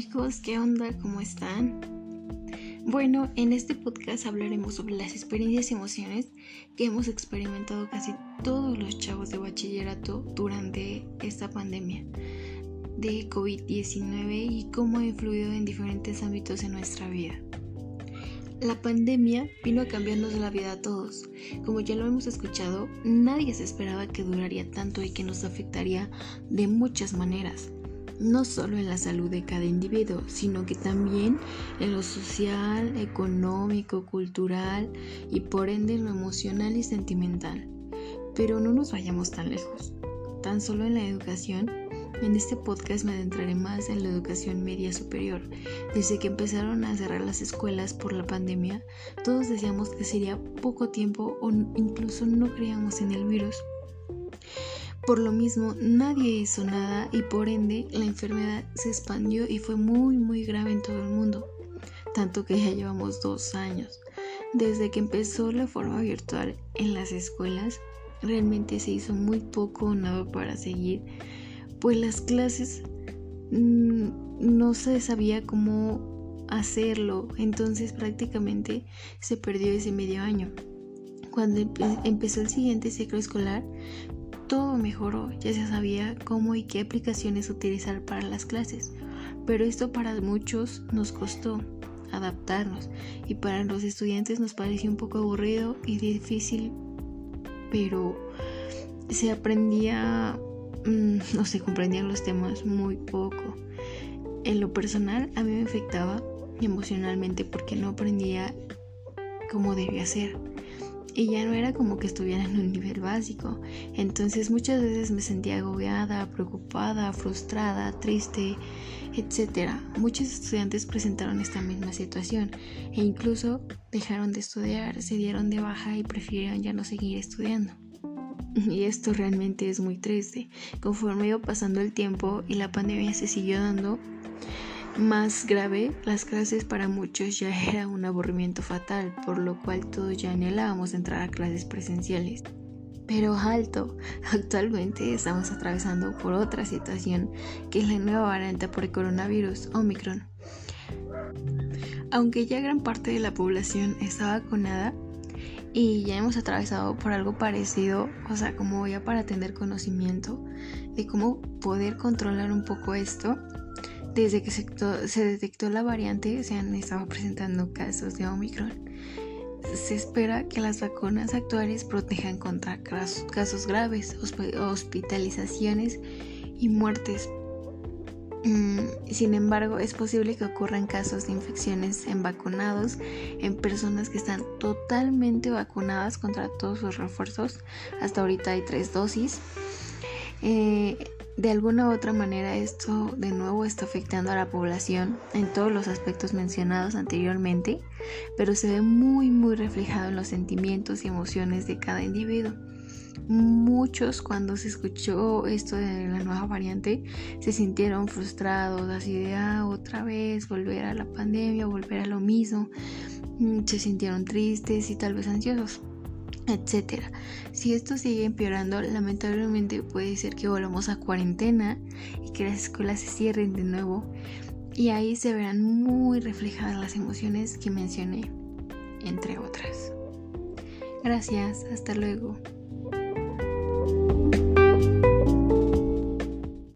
chicos, ¿qué onda? ¿Cómo están? Bueno, en este podcast hablaremos sobre las experiencias y emociones que hemos experimentado casi todos los chavos de bachillerato durante esta pandemia de COVID-19 y cómo ha influido en diferentes ámbitos de nuestra vida. La pandemia vino a cambiarnos la vida a todos. Como ya lo hemos escuchado, nadie se esperaba que duraría tanto y que nos afectaría de muchas maneras no solo en la salud de cada individuo, sino que también en lo social, económico, cultural y por ende en lo emocional y sentimental. Pero no nos vayamos tan lejos. Tan solo en la educación, en este podcast me adentraré más en la educación media superior. Desde que empezaron a cerrar las escuelas por la pandemia, todos decíamos que sería poco tiempo o incluso no creíamos en el virus. Por lo mismo, nadie hizo nada y por ende la enfermedad se expandió y fue muy muy grave en todo el mundo, tanto que ya llevamos dos años. Desde que empezó la forma virtual en las escuelas, realmente se hizo muy poco o nada para seguir, pues las clases mm, no se sabía cómo hacerlo, entonces prácticamente se perdió ese medio año. Cuando empezó el siguiente ciclo escolar, todo mejoró, ya se sabía cómo y qué aplicaciones utilizar para las clases, pero esto para muchos nos costó adaptarnos y para los estudiantes nos pareció un poco aburrido y difícil, pero se aprendía, mm, no se comprendían los temas muy poco. En lo personal a mí me afectaba emocionalmente porque no aprendía cómo debía ser y ya no era como que estuviera en un nivel básico. Entonces muchas veces me sentía agobiada, preocupada, frustrada, triste, etc. Muchos estudiantes presentaron esta misma situación e incluso dejaron de estudiar, se dieron de baja y prefirieron ya no seguir estudiando. Y esto realmente es muy triste. Conforme iba pasando el tiempo y la pandemia se siguió dando, más grave, las clases para muchos ya era un aburrimiento fatal, por lo cual todos ya anhelábamos entrar a clases presenciales. Pero alto, actualmente estamos atravesando por otra situación, que es la nueva variante por el coronavirus, Omicron. Aunque ya gran parte de la población está vacunada y ya hemos atravesado por algo parecido, o sea, como ya para tener conocimiento de cómo poder controlar un poco esto, desde que se, detectó la variante se han estado presentando casos de Omicron. Se espera que las vacunas actuales protejan contra casos graves, hospitalizaciones y muertes. Mm, sin embargo, es posible que ocurran casos de infecciones en vacunados, en personas que están totalmente vacunadas contra todos sus refuerzos. Hasta ahorita hay tres dosis. Eh, de alguna u otra manera esto de nuevo está afectando a la población en todos los aspectos mencionados anteriormente, pero se ve muy muy reflejado en los sentimientos y emociones de cada individuo. Muchos cuando se escuchó esto de la nueva variante se sintieron frustrados, así de ah, otra vez volver a la pandemia, volver a lo mismo, mm, se sintieron tristes y tal vez ansiosos etcétera. Si esto sigue empeorando, lamentablemente puede ser que volvamos a cuarentena y que las escuelas se cierren de nuevo y ahí se verán muy reflejadas las emociones que mencioné, entre otras. Gracias, hasta luego.